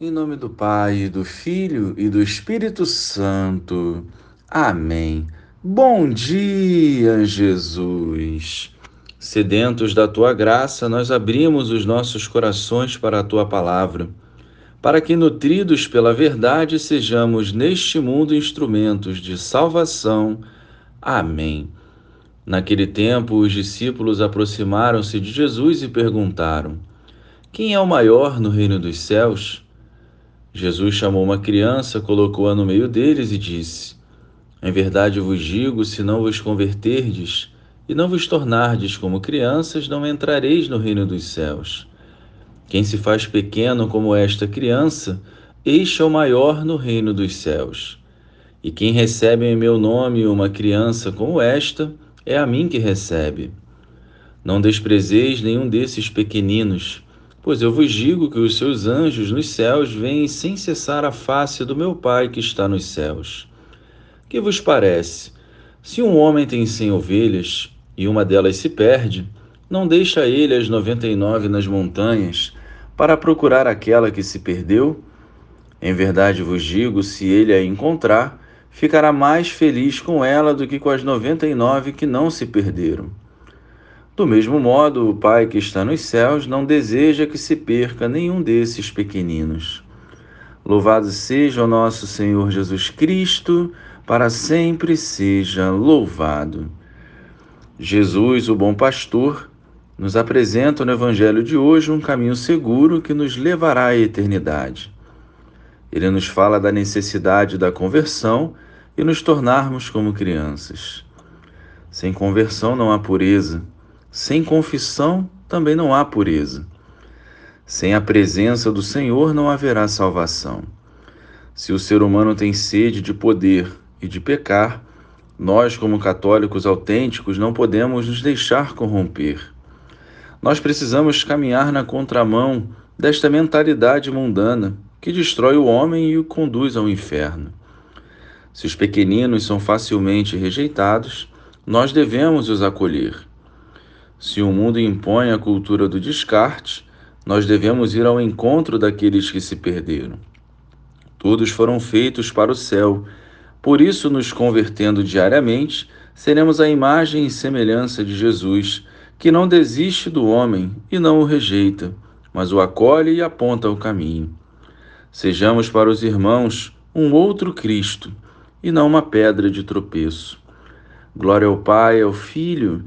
Em nome do Pai, do Filho e do Espírito Santo. Amém. Bom dia, Jesus. Sedentos da tua graça, nós abrimos os nossos corações para a tua palavra, para que, nutridos pela verdade, sejamos neste mundo instrumentos de salvação. Amém. Naquele tempo, os discípulos aproximaram-se de Jesus e perguntaram: Quem é o maior no reino dos céus? Jesus chamou uma criança, colocou-a no meio deles e disse: Em verdade vos digo, se não vos converterdes e não vos tornardes como crianças, não entrareis no reino dos céus. Quem se faz pequeno como esta criança, este é o maior no reino dos céus. E quem recebe em meu nome uma criança como esta, é a mim que recebe. Não desprezeis nenhum desses pequeninos, Pois eu vos digo que os seus anjos nos céus veem sem cessar a face do meu Pai que está nos céus. Que vos parece? Se um homem tem cem ovelhas e uma delas se perde, não deixa ele as noventa e nove nas montanhas para procurar aquela que se perdeu? Em verdade vos digo, se ele a encontrar, ficará mais feliz com ela do que com as noventa e nove que não se perderam. Do mesmo modo, o Pai que está nos céus não deseja que se perca nenhum desses pequeninos. Louvado seja o nosso Senhor Jesus Cristo, para sempre seja louvado. Jesus, o bom pastor, nos apresenta no Evangelho de hoje um caminho seguro que nos levará à eternidade. Ele nos fala da necessidade da conversão e nos tornarmos como crianças. Sem conversão não há pureza sem confissão também não há pureza. Sem a presença do Senhor não haverá salvação. Se o ser humano tem sede de poder e de pecar, nós, como católicos autênticos, não podemos nos deixar corromper. Nós precisamos caminhar na contramão desta mentalidade mundana que destrói o homem e o conduz ao inferno. Se os pequeninos são facilmente rejeitados, nós devemos os acolher. Se o mundo impõe a cultura do descarte, nós devemos ir ao encontro daqueles que se perderam. Todos foram feitos para o céu, por isso, nos convertendo diariamente, seremos a imagem e semelhança de Jesus, que não desiste do homem e não o rejeita, mas o acolhe e aponta o caminho. Sejamos para os irmãos um outro Cristo e não uma pedra de tropeço. Glória ao Pai, ao Filho